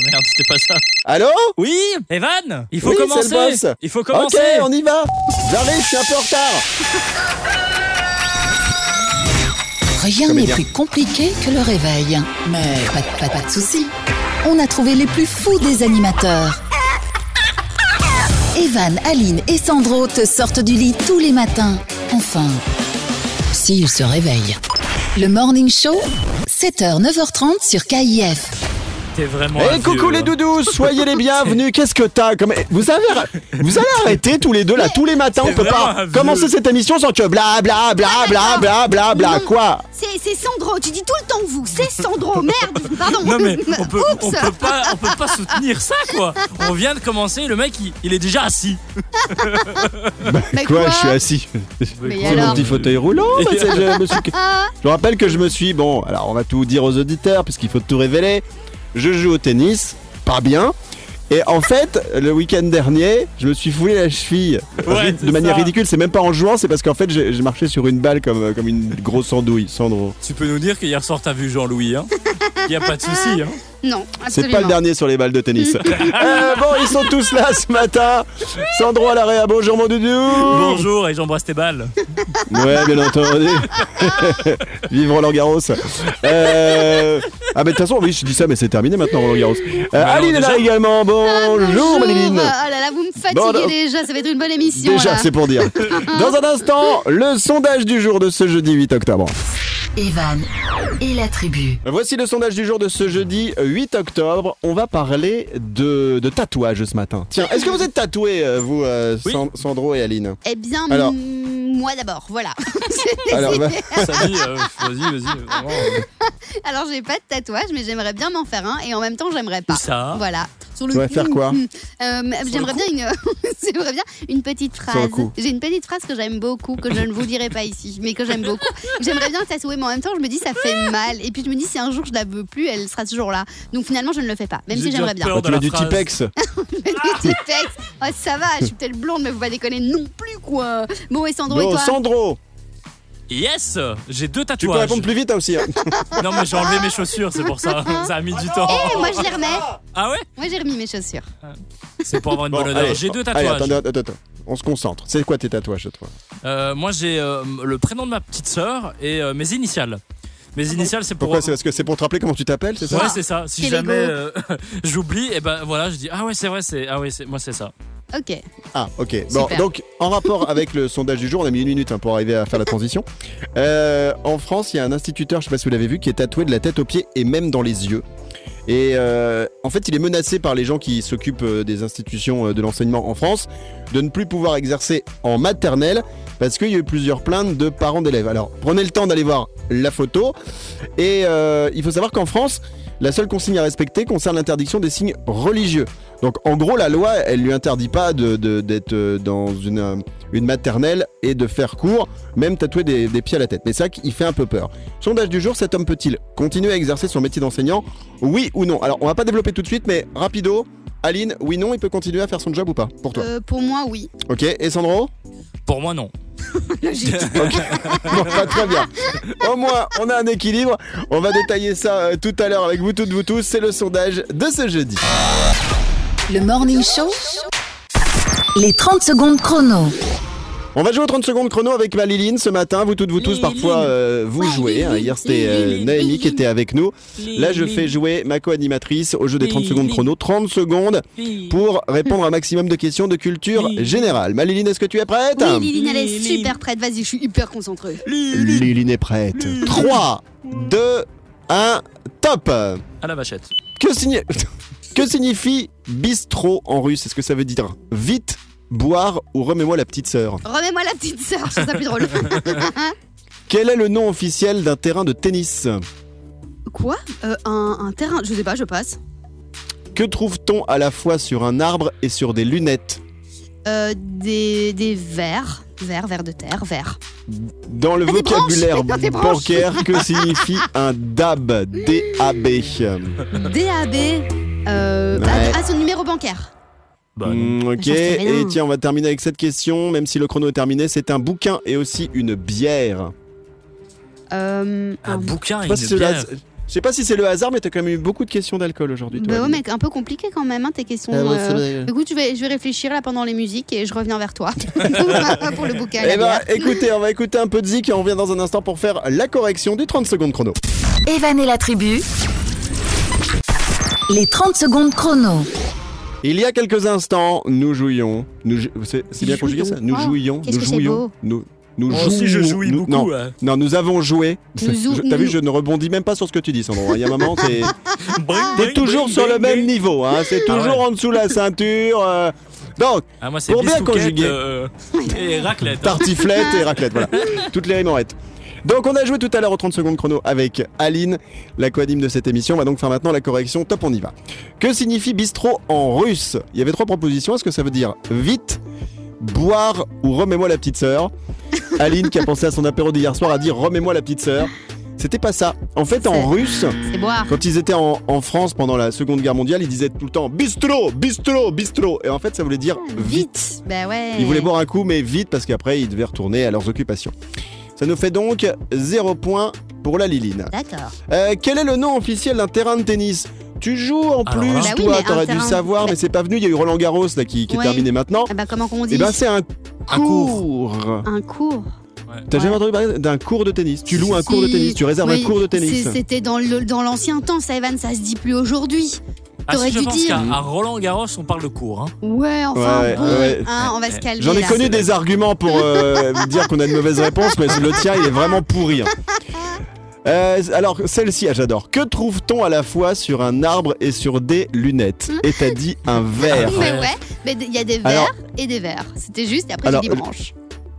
Ah merde, c'était pas ça. Allô? Oui, Evan, il faut Oui, c'est commencer. le boss. Il faut Ok, commencer. on y va J'arrive, je suis un peu en retard Rien n'est Comédien. plus compliqué que le réveil. Mais pas, de- pas, pas de soucis. On a trouvé les plus fous des animateurs. Evan, Aline et Sandro te sortent du lit tous les matins. Enfin, s'ils se réveillent. Le Morning Show, 7h, 9h30 sur KIF. T'es vraiment. Eh coucou vieux, les hein. doudous, soyez les bienvenus. Qu'est-ce que t'as comme vous avez vous allez arrêter tous les deux là tous les matins. On peut pas commencer cette émission sans que bla bla bla bla bla bla bla quoi. C'est Sandro, tu dis tout le temps vous, c'est Sandro, merde, pardon. Non mais on peut, on peut pas, on peut pas soutenir ça quoi. On vient de commencer, le mec il, il est déjà assis. Mais Quoi, quoi je suis assis. C'est mon petit fauteuil roulant. je, me suis- je rappelle que je me suis bon. Alors on va tout dire aux auditeurs puisqu'il faut tout révéler. Je joue au tennis, pas bien. Et en fait, le week-end dernier, je me suis foulé la cheville Ouais, de manière ça. ridicule. C'est même pas en jouant, c'est parce qu'en fait j'ai marché sur une balle comme, comme une grosse andouille, Sandro. Tu peux nous dire qu'hier soir t'as vu Jean-Louis hein? Y a pas de souci hein. Non, C'est absolument. pas le dernier sur les balles de tennis. Euh, bon, ils sont tous là ce matin. Sandro à l'arrêt. Bonjour mon doudou. Bonjour et j'embrasse tes balles. Ouais, bien entendu. Vive Roland Garros. Euh... Ah, mais de toute façon, oui, je dis ça, mais c'est terminé maintenant, Roland Garros. Euh, alors, Aline est là déjà également. Bonjour, Maline. Ah là là, vous me fatiguez Bon, déjà, ça va être une bonne émission. Déjà, là. c'est pour dire. Dans un instant, le sondage du jour de ce jeudi 8 octobre. Evan et la tribu. Voici le sondage du jour de ce jeudi 8 octobre. On va parler de, de tatouage ce matin. Tiens, est-ce que vous êtes tatoués, euh, vous, euh, Oui. San- Sandro et Aline? Eh bien, Alors. mm, moi d'abord, voilà. Alors, bah, Samy, euh, vas-y, vas-y. vraiment, euh, Alors, j'ai pas de tatouage, mais j'aimerais bien m'en faire un, et en même temps, j'aimerais pas. Ça Voilà. Sur le Tu vas faire quoi Euh, J'aimerais bien une, j'aimerais bien une petite phrase. J'ai une petite phrase que j'aime beaucoup, que je ne vous dirai pas ici, mais que j'aime beaucoup. J'aimerais bien tatouer, mais en même temps, je me dis ça fait mal. Et puis je me dis si un jour je la veux plus, elle sera toujours là. Donc finalement, je ne le fais pas, même si j'aimerais bien. bah, tu mets du. Tipex. Du Tipex. Oh, ça va, je suis peut-être blonde, mais vous pas déconner non plus quoi. Bon, et Sandro et Bon, toi? Sandro, Yes J'ai deux tu peux tatouages. répondre plus vite aussi. hein. Non mais j'ai enlevé mes chaussures, c'est pour ça. Ça a mis du temps. Eh, moi je les remets. Ah ouais? Moi j'ai remis mes chaussures. C'est pour avoir une Bon, bonne odeur. J'ai deux Allez, tatouages. attendez, attends, attends. On se concentre. C'est quoi tes tatouages, toi? Euh, moi j'ai euh, le prénom de ma petite sœur et euh, mes initiales. Mes initiales c'est pour. Pourquoi C'est parce que c'est pour te rappeler comment tu t'appelles, c'est ça Ouais c'est ça. Si jamais euh, j'oublie, et ben voilà, je dis ah ouais c'est vrai c'est ah ouais c'est moi c'est ça. Ok. Ah, ok. Bon, Super. donc en rapport avec le sondage du jour, on a mis une minute hein, pour arriver à faire la transition. Euh, en France, il y a un instituteur, je sais pas si vous l'avez vu, qui est tatoué de la tête aux pieds et même dans les yeux. Et euh, en fait, il est menacé par les gens qui s'occupent euh, des institutions euh, de l'enseignement en France de ne plus pouvoir exercer en maternelle parce qu'il y a eu plusieurs plaintes de parents d'élèves. Alors, prenez le temps d'aller voir la photo. Et euh, il faut savoir qu'en France, la seule consigne à respecter concerne l'interdiction des signes religieux. Donc en gros, la loi, elle lui interdit pas de- de- d'être euh, dans une, euh, une maternelle et de faire court, même tatouer des, des pieds à la tête. Mais ça qui fait un peu peur. Sondage du jour, cet homme peut-il continuer à exercer son métier d'enseignant? Oui ou non? Alors on va pas développer tout de suite, mais rapido. Aline, oui, non, il peut continuer à faire son job ou pas Pour toi. Euh, pour moi, oui. Ok, et Sandro Pour moi non. Bon, pas très bien. Au moins, on a un équilibre. On va détailler ça euh, tout à l'heure avec vous toutes, vous tous. C'est le sondage de ce jeudi. Le Morning Show, les 30 secondes chrono. On va jouer aux 30 secondes chrono avec Maliline ce matin. Vous toutes, vous tous, parfois, euh, vous jouez. hein. Hier, c'était euh, Naomi qui était avec nous. Là, je fais jouer ma co-animatrice au jeu des 30 secondes chrono. 30 secondes pour répondre à un maximum de questions de culture générale. Maliline, est-ce que tu es prête Oui, Liline, elle est Liline. super prête. Vas-y, je suis hyper concentrée. Liline est prête. 3, 2, 1, top À la vachette. Que, signi- que signifie bistrot en russe? Est-ce que ça veut dire vite, boire ou remets-moi la petite sœur Remets-moi la petite sœur, je trouve ça plus drôle. Quel est le nom officiel d'un terrain de tennis? Quoi? Euh, un, un terrain Je sais pas, je passe. Que trouve-t-on à la fois sur un arbre et sur des lunettes? Euh, des, des vers. Vers, vers de terre, vers. Dans le Ah, des branches vocabulaire des branches bancaire, que signifie un DAB D-A-B DAB. Euh, Ouais. ah, ah, son numéro bancaire. Bah. Hmm, Ok, et tiens, on va terminer avec cette question, même si le chrono est terminé. C'est un bouquin et aussi une bière. Euh, un bouquin Je et sais pas si une bière. Je sais pas si c'est le hasard, mais t'as quand même eu beaucoup de questions d'alcool aujourd'hui. Bah ouais, un peu compliqué quand même, hein, tes questions. Ah ouais, euh. je vais, je vais réfléchir là pendant les musiques et je reviens vers toi pour le bouquin. Eh ben, bière. écoutez, on va écouter un peu de Zik et on revient dans un instant pour faire la correction du 30 secondes chrono. Evan et la tribu. Les 30 secondes chrono. Il y a quelques instants, nous jouions. Nous, jou- c'est c'est bien conjugué ça Nous Oh, jouions. Nous jouions. Nous, nous Moi aussi, je jouis nous- beaucoup. Non, ouais. non, nous avons joué. Nous jou- Je- T'as vu, nous- je ne rebondis même pas sur ce que tu dis, Sandro. Il y a un moment, t'es Bring, t'es bring, toujours bring, sur le bring, même bring. niveau. Hein, c'est Ah toujours ouais. en dessous la ceinture. euh. Donc, Ah, moi, c'est Pour bien bistouquette, conjuguer. euh, et raclette. hein. tartiflette et raclette, voilà. Toutes les rimerettes. Donc on a joué tout à l'heure aux 30 secondes chrono avec Aline, la coanime de cette émission. On va donc faire maintenant la correction. Top, on y va. Que signifie bistrot en russe? Il y avait trois propositions. Est-ce que ça veut dire vite, boire ou remets-moi la petite sœur? Aline, qui a pensé à son apéro d'hier soir, a dit remets-moi la petite sœur. C'était pas ça. En fait, en russe, quand ils étaient en, en France pendant la Seconde Guerre mondiale, ils disaient tout le temps bistrot, bistrot, bistrot. Et en fait, ça voulait dire vite. Bah ouais. Ils voulaient boire un coup, mais vite, parce qu'après, ils devaient retourner à leurs occupations. Ça nous fait donc 0 point pour la Liline. D'accord. Euh, quel est le nom officiel d'un terrain de tennis? Tu joues en Alors plus, Bah oui, toi, t'aurais dû terrain- savoir, mais c'est pas venu. Il y a eu Roland Garros là, qui, qui est terminé maintenant. Ah bah comment qu'on dit Et ben, c'est un Un cours. Un cours. T'as Ouais. jamais entendu parler d'un cours de tennis? Tu loues un Si. cours de tennis, tu réserves Oui, un cours de tennis. C'était dans l'ancien temps, ça, Evan, ça se dit plus aujourd'hui. Ah, si, T'aurais je pense dire. qu'à à Roland Garros, on parle de cours. Hein. Ouais, enfin Ouais, bon, ouais. hein, on va se calmer. J'en ai là. connu des arguments pour euh, dire qu'on a de mauvaises réponses, mais le tien, il est vraiment pourri. hein. Euh, alors, celle-ci, ah, j'adore. Que trouve-t-on à la fois sur un arbre et sur des lunettes? Et t'as dit un verre. Mais ouais, mais il y a des verres Alors- et des verres. C'était juste, et après j'ai des branches.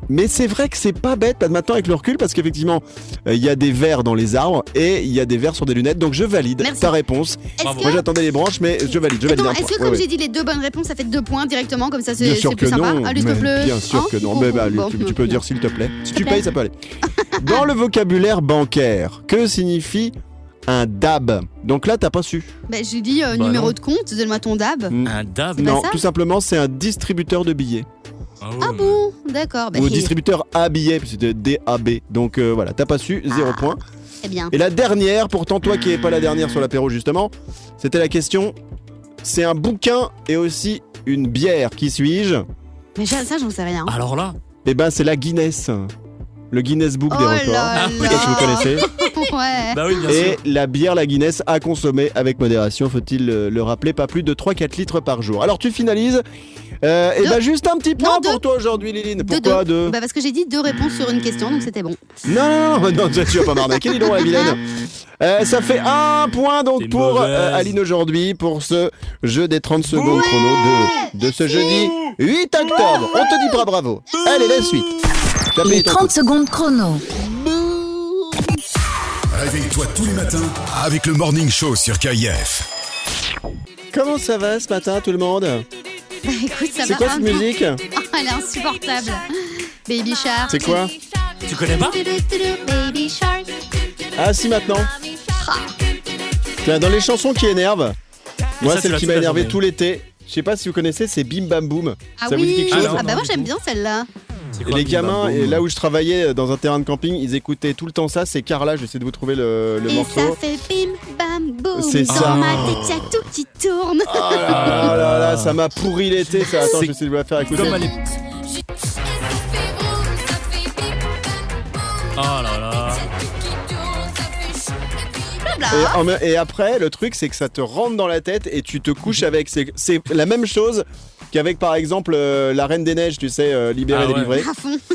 Mais c'est vrai que c'est pas bête pas de maintenant avec le recul parce qu'effectivement, euh, il y a des verres dans les arbres et il y a des verres sur des lunettes. Donc je valide Merci. ta réponse. Moi j'attendais les branches, mais je valide, je valide est-ce que comme ouais. j'ai dit les deux bonnes réponses, ça fait deux points directement Comme ça, Bien c'est sûr c'est que plus sympa non. Mais plaît. Bien sûr Hein que non. Bon, Mais bah, tu, peux dire s'il te plaît. Si tu plaît. payes, ça peut aller. Dans le vocabulaire bancaire, que signifie un DAB? Donc là, t'as pas su. Bah, j'ai dit euh, Bah numéro non. de compte, donne-moi ton DAB. Un dab. Non, tout simplement, c'est un distributeur de billets. Ah, ouais, Ah bon D'accord. Bah, Ou eh, distributeur à billets, puis c'était DAB. Donc euh, voilà, t'as pas su, zéro Ah. point. Très bien. Et la dernière, pourtant toi qui n'es pas la dernière sur l'apéro justement, c'était la question, c'est un bouquin et aussi une bière, qui suis-je? Mais ça, ça, j'en sais rien. Alors là, Eh ben c'est la Guinness, le Guinness Book des oh records. là Je sais pas si vous connaissez. Ouais. bah oui, bien Et sûr. la bière, la Guinness, à consommer avec modération, faut-il le, le rappeler, pas plus de 3-4 litres par jour. Alors tu finalises, euh, et Deux. ben juste un petit point Non, pour toi aujourd'hui Liline. Pourquoi deux. deux Bah parce que j'ai dit deux réponses sur une question, donc c'était bon. Non, non, non, non, tu vas pas m'arnaquer, dis donc, la vilaine. Euh, ça fait un point donc pour euh, Aline aujourd'hui pour ce jeu des 30 secondes chrono de, de ce jeudi 8 octobre. On te dit pas bravo. Allez, la suite. Les ton 30 secondes chrono. Réveille-toi tous les matins avec le Morning Show sur KIF. Comment ça va ce matin tout le monde? Bah écoute, ça C'est va quoi un cette musique? Oh, elle est insupportable. Baby Shark. C'est quoi? Tu connais pas? Baby Shark. Ah si maintenant. Tiens, dans les chansons qui énervent, moi Ça, tu celle l'as qui toute m'a la énervé journée. tout l'été, je sais pas si vous connaissez, c'est Bim Bam Boom. Ah ça vous dit oui. quelque chose? Alors, Ah bah moi j'aime bien celle-là. C'est Et quoi, les gamins, et là où je travaillais euh, dans un terrain de camping, ils écoutaient tout le temps ça. C'est Carla, j'essaie de vous trouver le, le Et morceau. ça fait bim bam boum. C'est Dans ça. ma tête, y a tout qui tourne. Oh là là là, ça m'a pourri l'été ça. Attends, j'essaie de vous la faire écouter. Comme l'époque. Oh là là. Et, en et après, le truc, c'est que ça te rentre dans la tête et tu te couches avec. C'est la même chose qu'avec, par exemple, euh, La Reine des Neiges, tu sais, euh, Libéré, Ah ouais. délivré. À fond.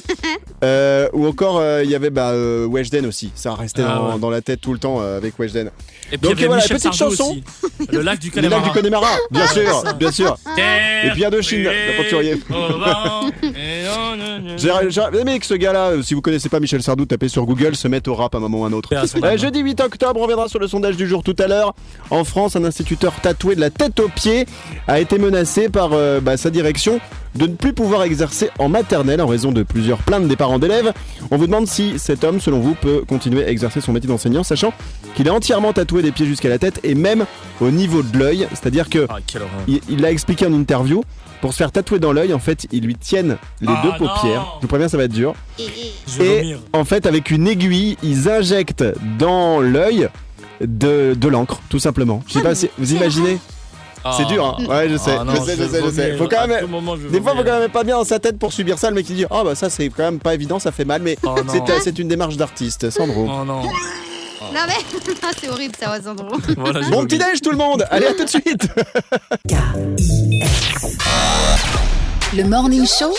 Euh, ou encore, euh, il y avait bah, euh, Weshden aussi. Ça restait Ah dans, ouais. dans la tête tout le temps euh, avec Weshden. Et puis Donc, il y avait voilà, Michel petite Sardou chanson. aussi. Le lac du Les lacs Connemara. du Connemara, bien sûr, bien sûr. Et Et puis Indochine, l'aventurier. J'ai j'ai aimé que ce gars-là, euh, si vous connaissez pas Michel Sardou, tapez sur Google, se mette au rap à un moment ou à un autre. Euh, jeudi 8 octobre, on reviendra sur le sondage du jour tout à l'heure. En France, un instituteur tatoué de la tête aux pieds a été menacé par euh, bah, sa direction de ne plus pouvoir exercer en maternelle en raison de plusieurs plaintes des parents d'élèves. On vous demande si cet homme, selon vous, peut continuer à exercer son métier d'enseignant, sachant qu'il est entièrement tatoué des pieds jusqu'à la tête et même au niveau de l'œil. C'est-à-dire que Ah, quelle horreur. il il l'a expliqué en interview. Pour se faire tatouer dans l'œil, en fait, ils lui tiennent les Ah, deux non. paupières. Je vous préviens, ça va être dur. Je vais Et vomir. en fait, avec une aiguille, ils injectent dans l'œil de, de l'encre, tout simplement. Je sais pas si vous imaginez. C'est dur, hein. Ouais, je sais, Ah non, je sais, je sais, je sais. Faut quand même. moment, Des fois, faut quand même pas bien dans sa tête pour subir ça. Le mec il dit, ah bah ça c'est quand même pas évident, ça fait mal, mais Oh c'est une démarche d'artiste, Sandro. Oh non. Non mais Ah, c'est horrible ça, Sandro. Voilà, Bon petit déj tout le monde. Allez à tout de suite. Le Morning Show,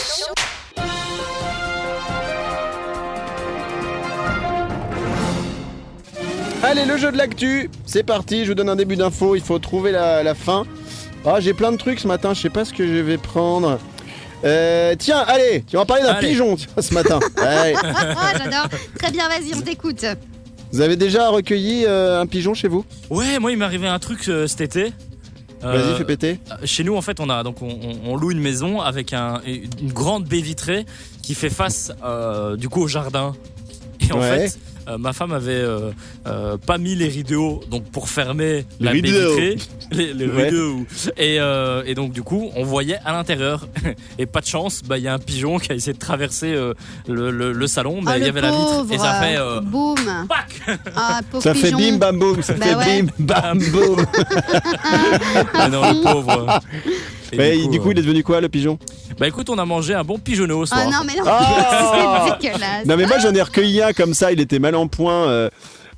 Allez, le jeu de l'actu, c'est parti. Je vous donne un début d'info. Il faut trouver la, la fin. Ah, j'ai plein de trucs ce matin. Je sais pas ce que je vais prendre. Euh, tiens, allez, tu vas parler d'un Allez. pigeon tiens, ce matin. Allez. Ah, j'adore. Très bien, vas-y, on t'écoute. Vous avez déjà recueilli euh, un pigeon chez vous? Ouais, moi il m'est arrivé un truc euh, cet été. Vas-y, Euh, fais péter. Chez nous, en fait, on a donc on, on- on loue une maison avec un- une grande baie vitrée qui fait face euh, du coup au jardin. Et en Ouais. fait, euh, ma femme avait euh, euh, pas mis les rideaux donc pour fermer Les la baie rideaux. vitrée, les, les Ouais. rideaux. Et, euh, et donc du coup, on voyait à l'intérieur. et pas de chance, bah il y a un pigeon qui a essayé de traverser euh, le, le- le salon, mais Ah, il y avait la vitre et ça fait euh, Boum. Ah, Ça fait bim bam boum, ça Bah fait ouais. bim bam boum. Mais non, le pauvre. Et Mais du coup, euh, il est devenu quoi le pigeon? Bah écoute, on a mangé un bon pigeonneau au soir. Ah non, mais non, Ah c'est dégueulasse. Non mais moi j'en ai recueilli un comme ça, il était mal en point. euh,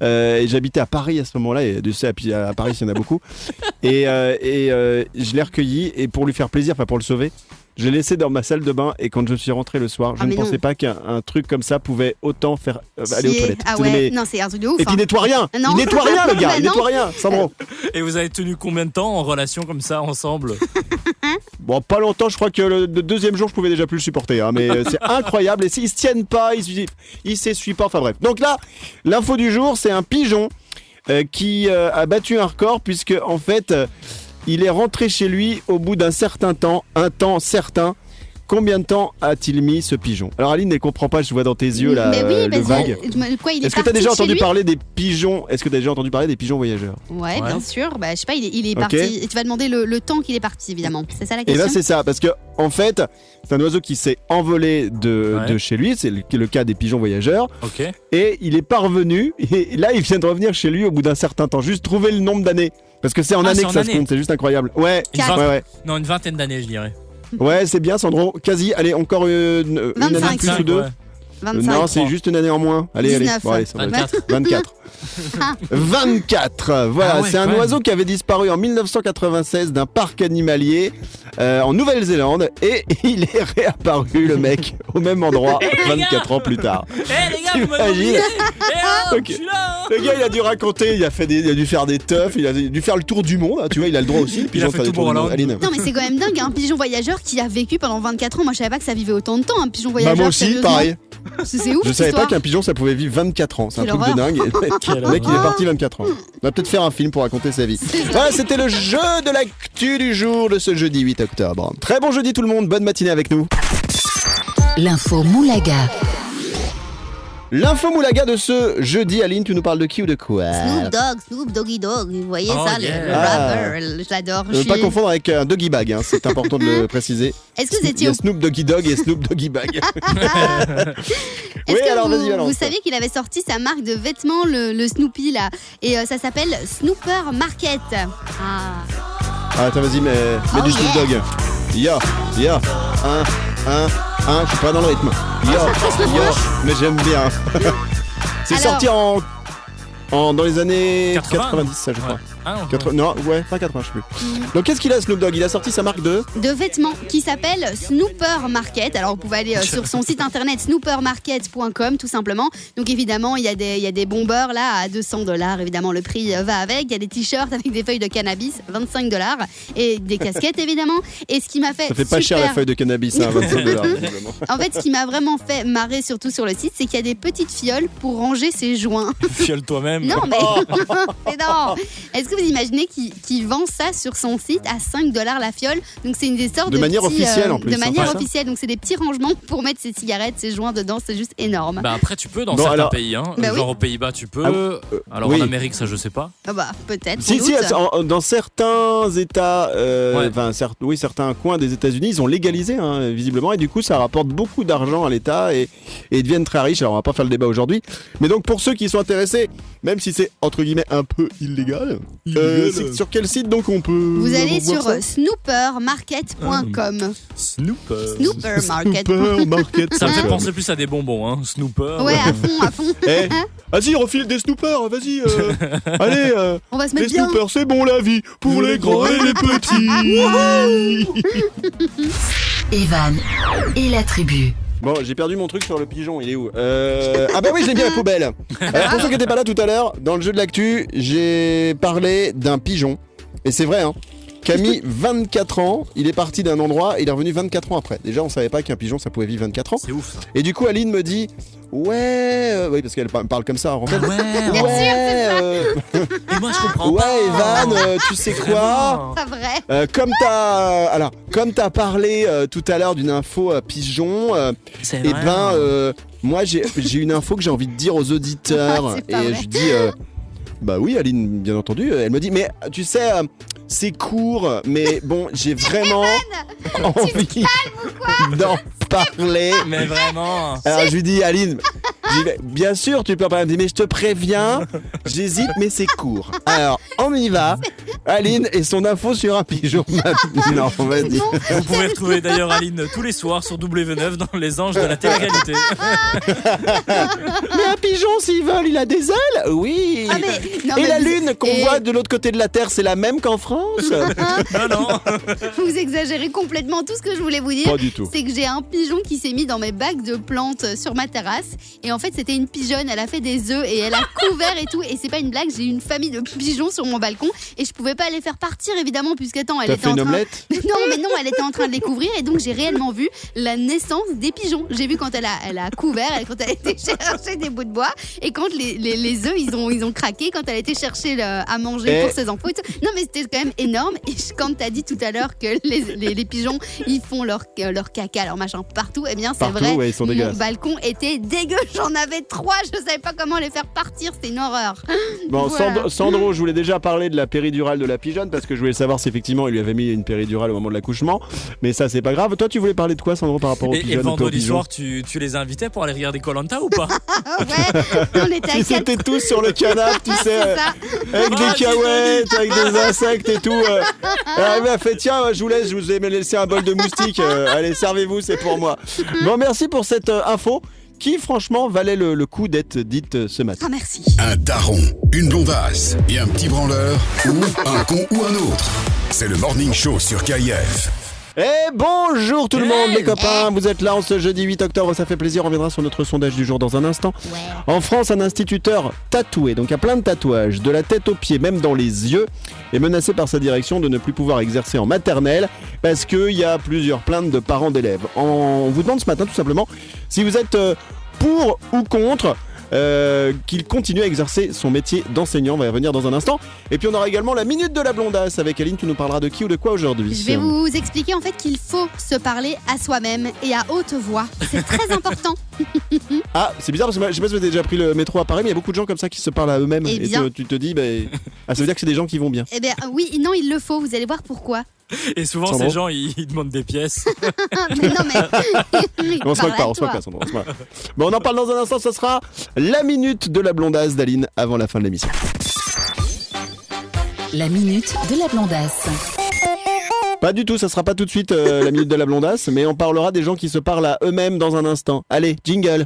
euh, et j'habitais à Paris à ce moment-là, et tu sais, à, Paris il y en a beaucoup. Et, euh, et euh, je l'ai recueilli, et pour lui faire plaisir, enfin pour le sauver, je l'ai laissé dans ma salle de bain, et quand je suis rentré le soir, je Ah, ne non. pensais pas qu'un un truc comme ça pouvait autant faire euh, aller aux toilettes. Ah ouais, mais- non, c'est un truc de ouf. Et puis il hein. nettoie rien Non. Il nettoie rien le gars, Bah il non. nettoie rien, Sandro Et vous avez tenu combien de temps en relation comme ça ensemble Bon, pas longtemps, je crois que le, le deuxième jour, je pouvais déjà plus le supporter. hein, mais euh, c'est incroyable. Et s'ils se tiennent pas, ils se- ils s'essuient pas. Enfin bref. Donc là, l'info du jour, c'est un pigeon euh, qui euh, a battu un record puisque en fait, euh, il est rentré chez lui au bout d'un certain temps, un temps certain. Combien de temps a-t-il mis ce pigeon? Alors Aline ne comprend pas, je vois dans tes yeux là Mais oui, euh, le parce vague. que- quoi, il Est-ce que tu as parti déjà de chez entendu lui? parler des pigeons? Est-ce que tu as déjà entendu parler des pigeons voyageurs? Ouais, Ouais. bien sûr. Bah, je sais pas, il est, il est Ok. parti. Et tu vas demander le, le temps qu'il est parti, évidemment. C'est ça la Et question? là, c'est ça, parce que en fait, c'est un oiseau qui s'est envolé de, Ouais. de chez lui. C'est le, le cas des pigeons voyageurs. Ok. Et il est parvenu. Et là, il vient de revenir chez lui au bout d'un certain temps. Juste trouver le nombre d'années. Parce que c'est en Ah, années c'est que en ça se compte. C'est juste incroyable. Ouais. Vingt- Ouais, ouais. Non, une vingtaine d'années, je dirais. Ouais, c'est bien, Sandro. Quasi. Allez, encore une, une année de 25. plus ou deux. ouais. 25. Non, c'est juste une année en moins. Allez, 19. allez. Bon, allez, ça va. 24. 24. 24 Voilà, Ah ouais, c'est un oiseau qui avait disparu en 1996 d'un parc animalier euh, en Nouvelle-Zélande et il est réapparu, le mec, au même endroit 24 ans plus tard. Eh les gars, vous m'avez Eh oh, Ok. je suis là hein. Le gars, il a dû raconter, il a, fait des, il a dû faire des teufs, il a dû faire le tour du monde, hein, tu vois, il a le droit aussi. le pigeon fait tout pour. Non mais c'est quand même dingue, un pigeon voyageur qui a vécu pendant 24 ans. Moi je savais pas que ça vivait autant de temps, un pigeon Bah, voyageur. moi aussi, pareil. C'est ouf. Je savais pas qu'un pigeon ça pouvait vivre 24 ans. C'est un truc de dingue. Le mec, il est parti 24 ans. On va peut-être faire un film pour raconter sa vie. Voilà, c'était le jeu de l'actu du jour de ce jeudi 8 octobre. Très bon jeudi tout le monde, bonne matinée avec nous. l'info Moulaga, L'info moulaga de ce jeudi, Aline, tu nous parles de qui ou de quoi Snoop Dogg, Snoop Doggy Dog, vous voyez Oh, ça, le- yeah. le, Ah. rapper, je l'adore. Ne je pas suis- confondre avec un doggy bag, hein, c'est important de le préciser. Est-ce que vous Il y étiez a Snoop Doggy Dog et Snoop Doggy Bag. Est-ce Oui, que alors, vous, vas-y, vous saviez qu'il avait sorti sa marque de vêtements, le, le Snoopy là, et euh, ça s'appelle Snooper Market. Ah. Ah, attends, vas-y, mets, mets Oh, du Snoop yeah. Dogg. Ya, ya, un, un, un, je suis pas dans le rythme. Mais j'aime bien. C'est sorti en, en dans les années 80, 90, ça je crois. Ouais. Ah non, 80 non, ouais, pas 80, je sais plus. Donc qu'est-ce qu'il a Snoop Dogg? Il a sorti sa marque de? De vêtements qui s'appelle Snooper Market. Alors vous pouvez aller euh, sur son site internet snoopermarket.com tout simplement. Donc évidemment il y a des il y a des bombeurs là à 200 dollars évidemment le prix euh, va avec. Il y a des t-shirts avec des feuilles de cannabis 25 dollars et des casquettes évidemment. Et ce qui m'a fait Ça fait pas cher la feuille de cannabis, hein, 25 dollars. En fait ce qui m'a vraiment fait marrer surtout sur le site c'est qu'il y a des petites fioles pour ranger ses joints. Fiole toi-même. Non mais, mais non. Est-ce que que vous imaginez qu'il vend ça sur son site à 5 dollars la fiole? Donc c'est une des sortes De de manière petits, officielle, en plus, De hein, manière officielle. Donc c'est des petits rangements pour mettre ses cigarettes, ses joints dedans. C'est juste énorme. Bah après tu peux dans Bon, certains alors- pays, hein. Bah oui. genre aux Pays-Bas tu peux. Ah, euh, alors oui. en Amérique ça je sais pas. Ah bah peut-être. Si, si, en- dans certains États, euh, Ouais. oui, certains coins des États-Unis, ils ont légalisé, hein, visiblement, et du coup, ça rapporte beaucoup d'argent à l'État et, et ils deviennent très riches. Alors, on va pas faire le débat aujourd'hui, mais donc pour ceux qui sont intéressés, même si c'est entre guillemets un peu illégal, euh, c'est sur quel site donc on peut Vous allez sur euh, snoopermarket.com. Snooper. Snoopermarket. Supermarket. Ça me fait penser plus à des bonbons, hein. Snooper. Ouais, à fond, à fond. Eh, vas-y, refile des snoopers, vas-y. euh, allez, euh, On va se les mettre bien. snoopers, c'est bon la vie pour les grands et les petits. Evan et la tribu. Bon, j'ai perdu mon truc sur le pigeon, il est où euh... Ah bah oui, je l'ai mis à la poubelle. Alors, pour ceux qui n'étaient pas là tout à l'heure, dans le jeu de l'actu, j'ai parlé d'un pigeon. Et c'est vrai, hein. Camille, 24 ans, il est parti d'un endroit, il est revenu 24 ans après. Déjà, on savait pas qu'un pigeon, ça pouvait vivre 24 ans. C'est ouf ça. Et du coup, Aline me dit, ouais, euh, oui, parce qu'elle par- parle comme ça en fait. ouais. Ouais, euh, Et moi je comprends ouais, pas. Evan, euh, tu sais quoi Pas vrai. Euh, comme t'as, alors, comme t'as parlé euh, tout à l'heure d'une info euh, pigeon, euh, C'est eh vrai. ben, euh, moi j'ai j'ai une info que j'ai envie de dire aux auditeurs. C'est et vrai. je lui dis, euh, bah oui, Aline, bien entendu. Elle me dit, mais tu sais, euh, c'est court, mais bon, j'ai vraiment envie d'en parler. Mais vraiment. Alors je lui dis, Aline, je lui dis, bien sûr, tu peux en parler. Elle me dit, mais je te préviens, j'hésite, mais c'est court. Alors, on y va. Aline et son info sur un pigeon maintenant, vas-y. Vous pouvez retrouver d'ailleurs Aline tous les soirs sur W9 dans Les Anges de la télé-réalité. Mais un pigeon, s'il vole, il a des ailes? Oui Ah, mais, non, Et mais la lune qu'on et voit de l'autre côté de la Terre, c'est la même qu'en France? non, non. Vous exagérez complètement. Tout ce que je voulais vous dire, Pas du tout. c'est que j'ai un pigeon qui s'est mis dans mes bacs de plantes sur ma terrasse. Et en fait, c'était une pigeonne. Elle a fait des œufs et elle a couvert et tout. Et c'est pas une blague, j'ai une famille de pigeons sur mon balcon. Et je pouvais pas les faire partir, évidemment, puisqu'attends, elle T'as était fait en une train. omelette? Non, mais non, elle était en train de les couvrir et donc j'ai réellement vu la naissance des pigeons. J'ai vu quand elle a, elle a couvert, elle- quand elle a été chercher des bouts de bois et quand les, les, les œufs ils ont, ils ont craqué, quand elle a été chercher le- à manger Eh. pour ses enfants. et tout. Non, mais c'était quand même énorme. Et quand t'as dit tout à l'heure que les, les, les pigeons ils font leur, euh, leur caca, leur machin partout, eh bien c'est vrai. ouais, ils sont mon balcon était dégueu. J'en avais trois. Je savais pas comment les faire partir. C'était une horreur. Bon, Voilà. Sand- Sandro, je voulais déjà parler de la péridurale de la pigeonne parce que je voulais savoir si effectivement il lui avait mis une péridurale au moment de l'accouchement. Mais ça, c'est pas grave. Toi, tu voulais parler de quoi, Sandro, par rapport aux Et, et pigeons vendredi soir, tu, tu les invitais pour aller regarder Colanta ou pas ouais, on était Ils quatre. étaient tous sur le canapé, tu sais, C'est avec Ah, des cahuètes, avec des insectes et tout. euh. Elle m'a fait tiens, je vous laisse, je vous ai laissé un bol de moustiques. euh, allez, servez-vous, c'est pour moi. Bon, merci pour cette euh, info qui, franchement, valait le, le coup d'être dite ce matin. Ah merci. Un daron, une blondasse et un petit branleur ou un con ou un autre. C'est le Morning Show sur KIF. Eh bonjour tout le monde, les copains, vous êtes là en ce jeudi 8 octobre, ça fait plaisir, on reviendra sur notre sondage du jour dans un instant. En France, un instituteur tatoué, donc a plein de tatouages, de la tête aux pieds, même dans les yeux, est menacé par sa direction de ne plus pouvoir exercer en maternelle parce qu'il y a plusieurs plaintes de parents d'élèves. On vous demande ce matin tout simplement si vous êtes euh, pour ou contre. Euh, qu'il continue à exercer son métier d'enseignant, on va y revenir dans un instant. Et puis on aura également la minute de la blondasse avec Aline, tu nous parleras de qui ou de quoi aujourd'hui Je vais vous expliquer en fait qu'il faut se parler à soi-même et à haute voix. C'est très important. Ah, c'est bizarre parce que je sais pas si vous avez déjà pris le métro à Paris, mais il y a beaucoup de gens comme ça qui se parlent à eux-mêmes. Eh et tu te dis, bah, ah, ça veut dire que c'est des gens qui vont bien. Eh bien oui, non, il le faut. Vous allez voir pourquoi. Et souvent, Sandro ces gens, ils, ils demandent des pièces. mais non mais. On se moque pas, on se moque pas, Sandro, on se moque pas. Bon, on en parle dans un instant, ce sera la minute de la blondasse d'Aline avant la fin de l'émission. La minute de la blondasse. Pas du tout, ça sera pas tout de suite euh, la minute de la blondasse, mais on parlera des gens qui se parlent à eux-mêmes dans un instant. Allez, jingle.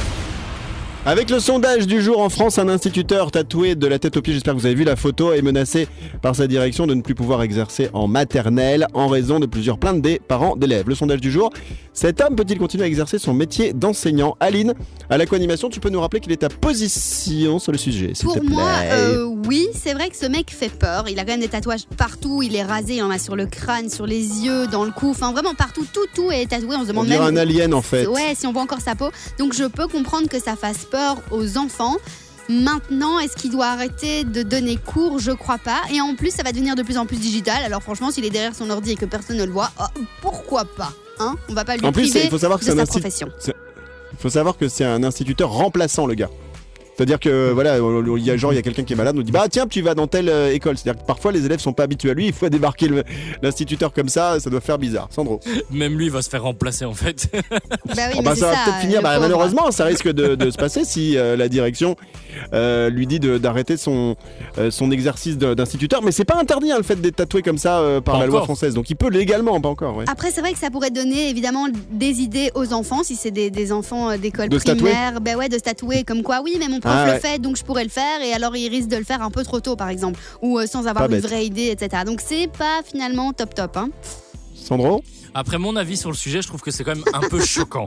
Avec le sondage du jour en France, un instituteur tatoué de la tête aux pieds, j'espère que vous avez vu la photo, est menacé par sa direction de ne plus pouvoir exercer en maternelle en raison de plusieurs plaintes des parents d'élèves. Le sondage du jour, cet homme peut-il continuer à exercer son métier d'enseignant? Aline, à la co-animation, tu peux nous rappeler quelle est ta position sur le sujet, Pour plaît moi, euh, oui, c'est vrai que ce mec fait peur. Il a quand même des tatouages partout. Il est rasé, il en a sur le crâne, sur les yeux, dans le cou. Enfin, vraiment partout. Tout, tout est tatoué. On se On demande dirait même. un alien en fait. Ouais, si on voit encore sa peau. Donc je peux comprendre que ça fasse peur aux enfants. Maintenant, est-ce qu'il doit arrêter de donner cours? Je crois pas. Et en plus, ça va devenir de plus en plus digital. Alors franchement, s'il est derrière son ordi et que personne ne le voit, oh, pourquoi pas hein? On va pas lui En plus, priver il faut savoir que de c'est un sa profession. Il faut savoir que c'est un instituteur remplaçant, le gars. C'est-à-dire que voilà, il y a genre il y a quelqu'un qui est malade, on dit bah tiens tu vas dans telle euh, école. C'est-à-dire que parfois les élèves sont pas habitués à lui, il faut débarquer l'instituteur comme ça, ça doit faire bizarre. Sandro. Même lui va se faire remplacer en fait. Bah oui, Oh, bah, ça va peut-être finir. bah, malheureusement, ça risque de, de se passer si euh, la direction euh, lui dit d'arrêter son euh, son exercice d'instituteur. Mais c'est pas interdit hein, le fait d'être tatoué comme ça euh, par Pas la loi française. Donc il peut légalement, pas encore. Ouais. Après, c'est vrai que ça pourrait donner évidemment des idées aux enfants, si c'est des, des enfants d'école De primaire. Ben ouais, de se tatouer comme quoi, oui, mais mon prof Ah le ouais. fait, donc je pourrais le faire, et alors il risque de le faire un peu trop tôt, par exemple, ou euh, sans avoir Pas une bête. vraie idée, etc. Donc c'est pas finalement top top. Hein. Sandro? Après mon avis sur le sujet, je trouve que c'est quand même un peu choquant.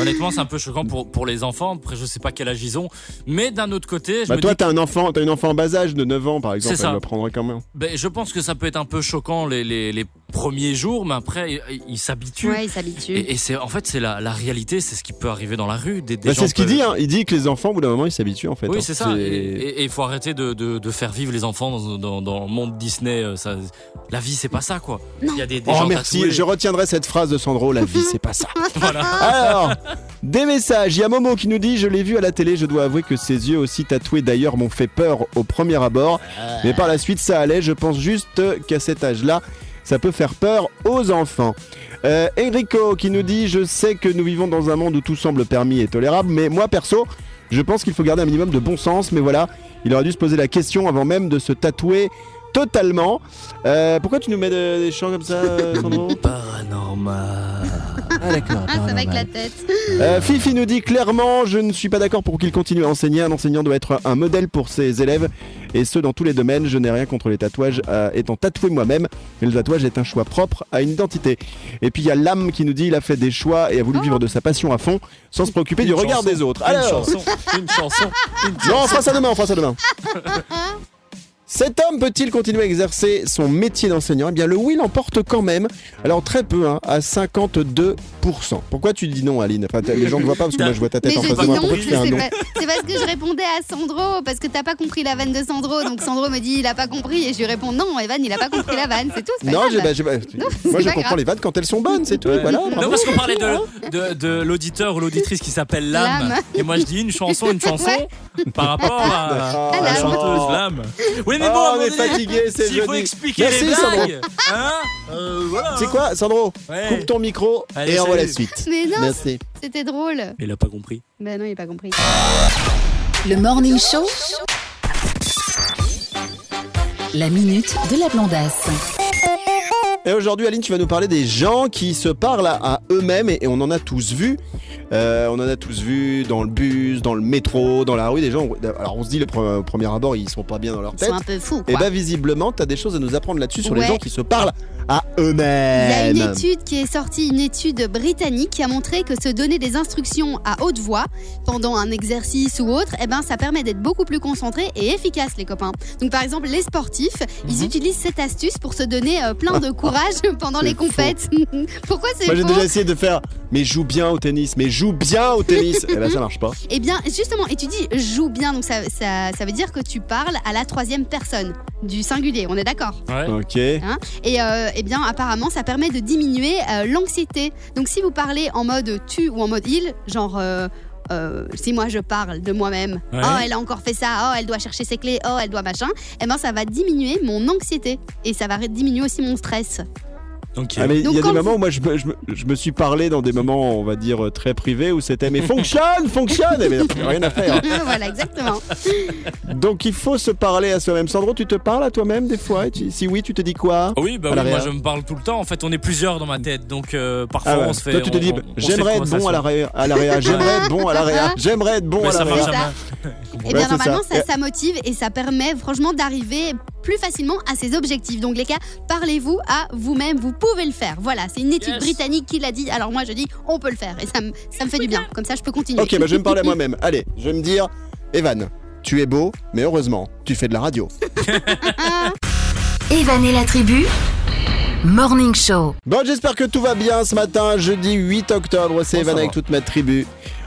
Honnêtement, c'est un peu choquant pour, pour les enfants. Après, je sais pas quel âge ils ont. Mais d'un autre côté, je Bah me toi dis t'as un enfant, t'as une enfant en bas âge de 9 ans par exemple, C'est ça. elle le prendrait quand même. Ben, je pense que ça peut être un peu choquant les, les, les premiers jours, mais après, il, il s'habitue. Ouais, il s'habitue. Et, et c'est en fait c'est la, la réalité, c'est ce qui peut arriver dans la rue. Des, des Bah, gens c'est ce qu'il dit, hein. il dit que les enfants au bout d'un moment ils s'habituent en fait. Oui, hein. c'est ça. Et il faut arrêter de, de, de faire vivre les enfants dans, dans, dans le monde Disney. euh, Ça, la vie, c'est pas ça, quoi. Non. Il y a des, des Oh gens merci, tatoués. je retiendrai cette phrase de Sandro, la vie c'est pas ça. Voilà. Alors, des messages. Il y a Momo qui nous dit Je l'ai vu à la télé, je dois avouer que ses yeux aussi tatoués d'ailleurs m'ont fait peur au premier abord. Mais par la suite, ça allait. Je pense juste qu'à cet âge-là, ça peut faire peur aux enfants. Euh, Enrico qui nous dit Je sais que nous vivons dans un monde où tout semble permis et tolérable, mais moi perso, je pense qu'il faut garder un minimum de bon sens. Mais voilà, il aurait dû se poser la question avant même de se tatouer totalement. Euh, pourquoi tu nous mets de- des chants comme ça, Sandro? Paranormal. Ah d'accord. Ah, ça va avec la tête. Euh, Fifi nous dit clairement, je ne suis pas d'accord pour qu'il continue à enseigner. Un enseignant doit être un modèle pour ses élèves, et ce dans tous les domaines. Je n'ai rien contre les tatouages, euh, étant tatoué moi-même, mais le tatouage est un choix propre à une identité. Et puis il y a l'âme qui nous dit, il a fait des choix et a voulu vivre de sa passion à fond, sans se préoccuper du regard des autres. Une Alors, chanson, une chanson, une non, on fera ça demain, on fera ça demain. Cet homme peut-il continuer à exercer son métier d'enseignant? Eh bien, le oui l'emporte quand même. Alors, très peu, hein, à 52%. Pourquoi tu dis non, Aline? Enfin, Les gens ne voient pas parce que moi je vois ta Mais tête en je face de dis moi. non, Pourquoi tu fais un c'est non? pas- c'est parce que je répondais à Sandro, parce que t'as pas compris la vanne de Sandro, donc Sandro me dit il a pas compris, et je lui réponds non, Evan, il a pas compris la vanne, c'est tout. Non, j'ai- bah, moi c'est je pas comprends grave. les vannes quand elles sont bonnes, c'est tout. Ouais. Voilà. Non, bravo. parce qu'on parlait de, de, de l'auditeur ou l'auditrice qui s'appelle Lame. Lame. Et moi je dis une chanson, une chanson par rapport à, Ah, à la chanteuse Lame. Oui, mais bon, Oh, un on est fatigué, c'est S'il faut expliquer Merci, les Sandro. blagues, hein euh, voilà. C'est quoi, Sandro Ouais. Coupe ton micro Allez, et envoie la suite. Mais non, Merci. c'était drôle. Il a pas compris. Ben non, il a pas compris. Le Morning Show. La minute de la blondasse. Et aujourd'hui, Aline, tu vas nous parler des gens qui se parlent à, à eux-mêmes et, et on en a tous vu. Euh, on en a tous vu dans le bus, dans le métro, dans la rue. Des gens. Alors, on se dit le pre- premier abord, ils sont pas bien dans leur Ils tête. sont un peu fous, Et quoi. bah, visiblement, tu as des choses à nous apprendre là-dessus sur les gens qui se parlent à Il y a eux-mêmes. une étude qui est sortie, une étude britannique qui a montré que se donner des instructions à haute voix pendant un exercice ou autre, eh ben, ça permet d'être beaucoup plus concentré et efficace, les copains. Donc, par exemple, les sportifs, ils utilisent cette astuce pour se donner euh, plein de courage pendant les compètes. Pourquoi c'est Moi, j'ai déjà essayé de faire, mais joue bien au tennis, mais joue bien au tennis. et ben, ça marche pas. Eh bien, justement, et tu dis joue bien, donc ça, ça, ça veut dire que tu parles à la troisième personne du singulier, on est d'accord? Ouais. Ok. Et euh, eh bien, apparemment, ça permet de diminuer euh, l'anxiété. Donc, si vous parlez en mode tu ou en mode il, genre. euh, euh, si moi je parle de moi-même, Ouais. oh elle a encore fait ça, oh elle doit chercher ses clés, oh elle doit machin, eh ben ça va diminuer mon anxiété et ça va diminuer aussi mon stress. Ah, mais il y a des moments où moi je me, je, me, je me suis parlé dans des moments, on va dire, euh, très privés où c'était mais fonctionne, fonctionne Et mais rien à faire. voilà, exactement. Donc il faut se parler à soi-même. Sandro, tu te parles à toi-même des fois? Tu- Si oui, tu te dis quoi? Oui, bah oui, moi je me parle tout le temps. En fait, on est plusieurs dans ma tête, donc euh, parfois Ah ouais. on se fait. Toi, tu te on- dis, j'aimerais être bon à la réa, à j'aimerais être bon à la réa, j'aimerais être bon Mais à la ça réa. marche C'est ça. jamais. Et bien normalement ça. ça. ça motive et ça permet franchement d'arriver plus facilement à ses objectifs. Donc les gars, parlez-vous à vous-même, vous pouvez le faire. Voilà, c'est une étude Yes. britannique qui l'a dit. Alors moi je dis, on peut le faire et ça me, ça me fait du bien. Comme ça je peux continuer. Ok, bah je vais me parler à moi-même. Allez, je vais me dire, Evan, tu es beau, mais heureusement, tu fais de la radio. Evan et la tribu. Morning Show. Bon, j'espère que tout va bien ce matin, jeudi 8 octobre. C'est Evan avec toute ma tribu.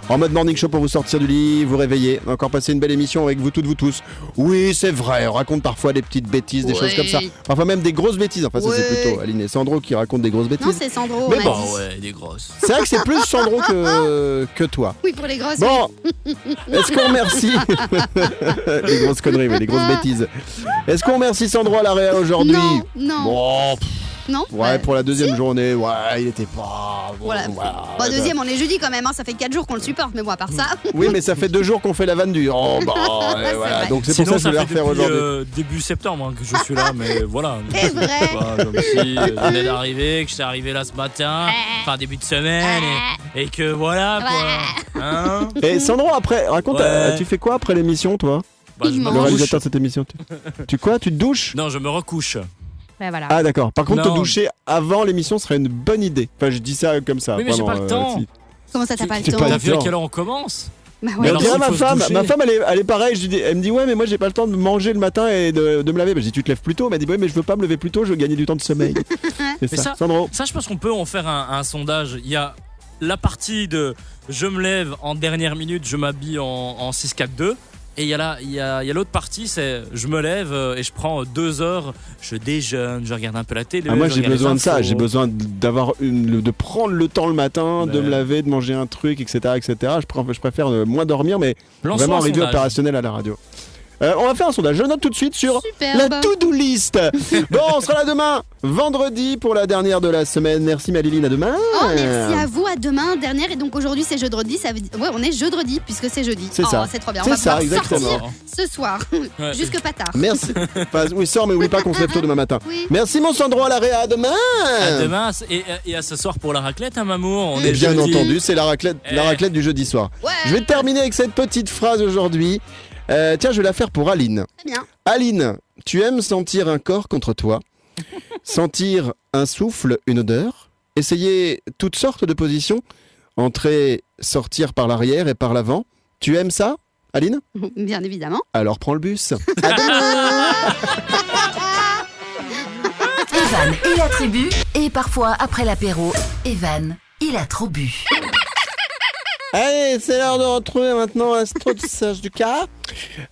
En mode morning show pour vous sortir du lit, vous réveiller. Encore passé une belle émission avec vous toutes, vous tous. Oui, c'est vrai, on raconte parfois des petites bêtises, des choses comme ça. Parfois même des grosses bêtises. Enfin, ça c'est plutôt Aline et Sandro qui racontent des grosses Non, bêtises. c'est Sandro, Mais bon, dit. Ah ouais, des grosses. C'est vrai que c'est plus Sandro que, que toi. Oui, pour les grosses. Bon, est-ce qu'on remercie les grosses conneries, mais les grosses bêtises. Est-ce qu'on remercie Sandro à l'arrêt aujourd'hui? Non, non, Bon, pff, non. ouais, Bah, pour la deuxième si. journée, ouais, il était pas. bon, Voilà. voilà. Bon, deuxième, on est jeudi quand même, hein, ça fait 4 jours qu'on le supporte, mais bon, à part ça. Oui, mais ça fait deux jours qu'on fait la vanne du. Oh, bah, voilà. Donc c'est pour ça que je ça vais fait la refaire aujourd'hui. euh, début septembre hein, que je suis là, mais voilà. C'est vrai. Comme si euh, je venais d'arriver, que j'étais arrivé là ce matin, enfin début de semaine, et, et que voilà quoi. Hein Et Sandro, après, raconte, Ouais. euh, tu fais quoi après l'émission, toi? Bah, je. Le réalisateur de cette émission. Tu, tu quoi? Tu te douches? Non, je me recouche. Voilà. Ah, d'accord. Par contre, Non. te doucher avant l'émission serait une bonne idée. Enfin, je dis ça comme ça. Oui, mais j'ai pas le euh, temps. si. Comment ça, t'as pas le temps pas T'as vu à quelle heure on commence Bah Mais ouais. alors, ma femme, ma femme elle est, elle est pareille, je dis, elle me dit ouais mais moi j'ai pas le temps de manger le matin et de, de me laver. Bah, je dis tu te lèves plus tôt, elle m'a dit ouais mais je veux pas me lever plus tôt, je veux gagner du temps de sommeil. C'est Mais ça. ça- Sandro. Ça, je pense qu'on peut en faire un, un sondage. Il y a la partie de je me lève en dernière minute, je m'habille en, en 6-4-2. Et il y a la- il y a, y a l'autre partie, c'est je me lève euh, et je prends deux heures, je déjeune, je regarde un peu la télé. Ah, moi j'ai besoin de ça, j'ai besoin d'avoir de prendre le temps le matin, de me laver, de manger un truc, etc. etc. Je, préfère, je préfère euh, moins dormir mais Lançons vraiment arriver opérationnel à la radio. Euh, on va faire un sondage, je note tout de suite sur Superbe. la to-do list. bon, on sera là demain, vendredi pour la dernière de la semaine. Merci Maliline, à demain. Oh, merci à vous, à demain, dernière. Et donc aujourd'hui, c'est jeudi. Ça veut dire... Ouais, on est jeudi puisque c'est jeudi. C'est oh, ça. C'est trop bien. On C'est va ça, pouvoir exactement. sortir ce soir, Ouais. jusque pas tard. Merci. Enfin, oui, sors, mais oublie pas qu'on se lève tôt demain matin. Oui. Merci mon Sandro à l'arrêt, à demain. À demain et, et à ce soir pour la raclette, hein, Mamour. On est bien jeudi. entendu, c'est la raclette, la Eh. raclette du jeudi soir. Ouais. Je vais terminer avec cette petite phrase aujourd'hui. Euh, tiens, je vais la faire pour Aline. Très bien. Aline, tu aimes sentir un corps contre toi, sentir un souffle, une odeur, essayer toutes sortes de positions, entrer, sortir par l'arrière et par l'avant. Tu aimes ça, Aline? Bien évidemment. Alors prends le bus. À demain. Evan et la tribu. Et parfois, après l'apéro, Evan, il a trop bu. Allez, c'est l'heure de retrouver maintenant l'astro du sage du cas.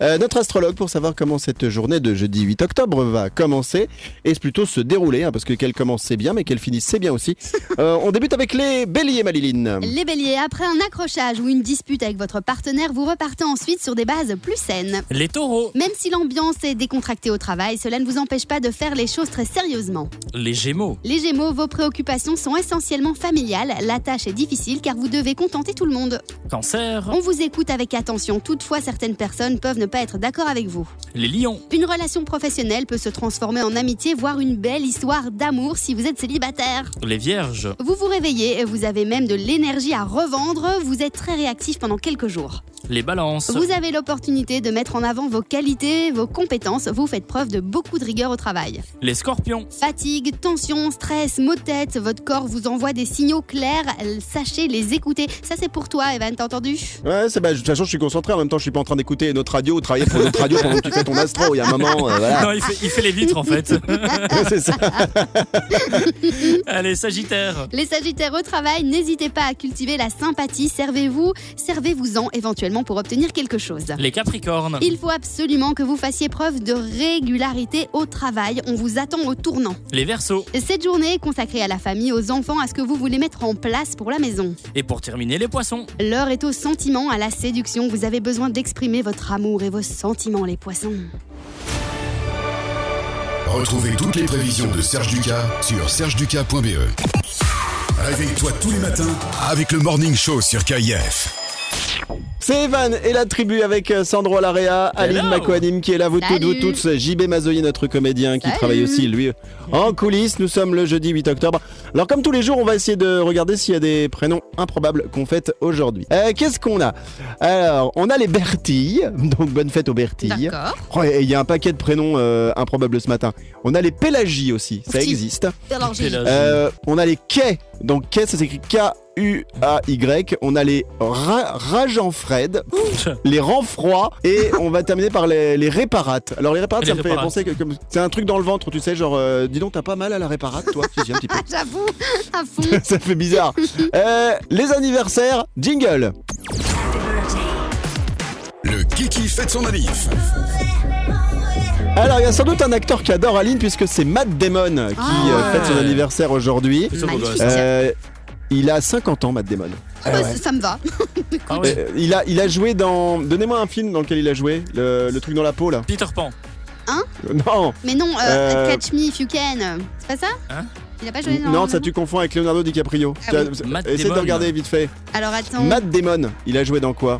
Euh, notre astrologue pour savoir comment cette journée de jeudi 8 octobre va commencer et plutôt se dérouler, hein, parce que qu'elle commence c'est bien, mais qu'elle finisse c'est bien aussi. Euh, on débute avec les béliers, Maliline. Les béliers, après un accrochage ou une dispute avec votre partenaire, vous repartez ensuite sur des bases plus saines. Les taureaux, Même si l'ambiance est décontractée au travail, cela ne vous empêche pas de faire les choses très sérieusement. les gémeaux, Les Gémeaux, vos préoccupations sont essentiellement familiales. La tâche est difficile car vous devez contenter tout le monde. cancer, On vous écoute avec attention. Toutefois, certaines personnes peuvent ne pas être d'accord avec vous. les lions, Une relation professionnelle peut se transformer en amitié, voire une belle histoire d'amour si vous êtes célibataire. les vierges, Vous vous réveillez, vous avez même de l'énergie à revendre, vous êtes très réactif pendant quelques jours. Les balances, Vous avez l'opportunité de mettre en avant vos qualités, vos compétences, vous faites preuve de beaucoup de rigueur au travail. les scorpions, Fatigue, tension, stress, maux de tête, votre corps vous envoie des signaux clairs, sachez les écouter. Ça c'est pour toi Evan, t'as entendu? Ouais, c'est bah, de toute façon, je suis concentré. En même temps, je suis pas en train d'écouter notre radio ou travailler pour notre radio pendant que tu fais ton astro. Il y a un moment, euh, voilà. Non, il fait, il fait les vitres en fait. c'est ça. Allez, Sagittaire, Les Sagittaires au travail, n'hésitez pas à cultiver la sympathie, servez-vous, servez-vous-en éventuellement pour obtenir quelque chose. les Capricornes, Il faut absolument que vous fassiez preuve de régularité au travail, on vous attend au tournant. les Verseaux. Cette journée est consacrée à la famille, aux enfants, à ce que vous voulez mettre en place pour la maison. Et pour terminer, les Poissons. L'heure est au sentiment, à la séduction, vous avez besoin d'exprimer votre amour et vos sentiments les poissons. Retrouvez toutes les prévisions de Serge Ducas sur sergeducas.be. Réveille-toi tous les matins avec le Morning Show sur KIF. C'est Evan et la tribu avec euh, Sandro Alarea, Aline. Makoanim qui est là, vous toutes, vous toutes, JB Mazoyer, notre comédien qui Salut. travaille aussi, lui, en coulisses. Nous sommes le jeudi 8 octobre. Alors, comme tous les jours, on va essayer de regarder s'il y a des prénoms improbables qu'on fête aujourd'hui. Euh, Qu'est-ce qu'on a? Alors, on a les Bertilles, donc bonne fête aux Bertilles. D'accord. Oh, et il y a un paquet de prénoms euh, improbables ce matin. On a les Pélagies aussi, ça existe. Euh, on a les quais. Donc quais, ça s'écrit K-U-A-Y. On a les ra Rage en Fred, les Renfroids et on va terminer par les, les réparates. Alors les réparates, Les ça me fait penser que c'est un truc dans le ventre, tu sais, genre euh, dis donc t'as pas mal à la réparate, toi? Si, si, un petit peu. J'avoue, à fond. ça fait bizarre. Euh, les anniversaires, jingle. Le Kiki fête son anniv. Alors il y a sans doute un acteur qui adore Aline puisque c'est Matt Damon qui Ah euh, ouais. fête son anniversaire aujourd'hui. Euh, il a 50 ans, Matt Damon. Ah bah, ça me va. Ah ouais. Euh, il, a, il a joué dans. Donnez-moi un film dans lequel il a joué, le, le truc dans la peau là. Peter Pan. Euh, Non, Mais non, euh, Euh, Catch Me If You Can. C'est pas ça Hein Il a pas joué dans. non, ça tu confonds avec Leonardo DiCaprio. Ah oui. Essaye de regarder vite fait. Alors attends. Matt Damon, il a joué dans quoi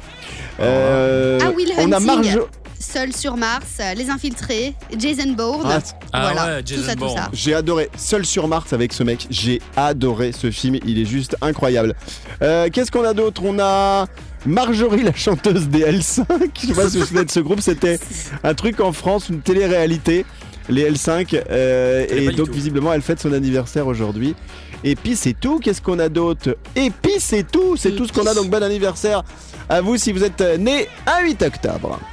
Euh, Ah, Will On a. Marjo. Seul sur Mars, euh, Les Infiltrés, Jason Bourne. Ah, Ah voilà, ouais, tout Jason tout Bourne. ça. J'ai adoré Seul sur Mars avec ce mec. J'ai adoré ce film. Il est juste incroyable. Euh, Qu'est-ce qu'on a d'autre? On a Marjorie, la chanteuse des L5. Je sais pas si vous de ce groupe. C'était un truc en France, une télé-réalité. Les L5. euh, et donc, visiblement, elle fête son anniversaire aujourd'hui. Et puis, c'est tout. Qu'est-ce qu'on a d'autre? Et puis, c'est tout. C'est tout ce qu'on a. Donc, bon anniversaire à vous si vous êtes né un 8 octobre.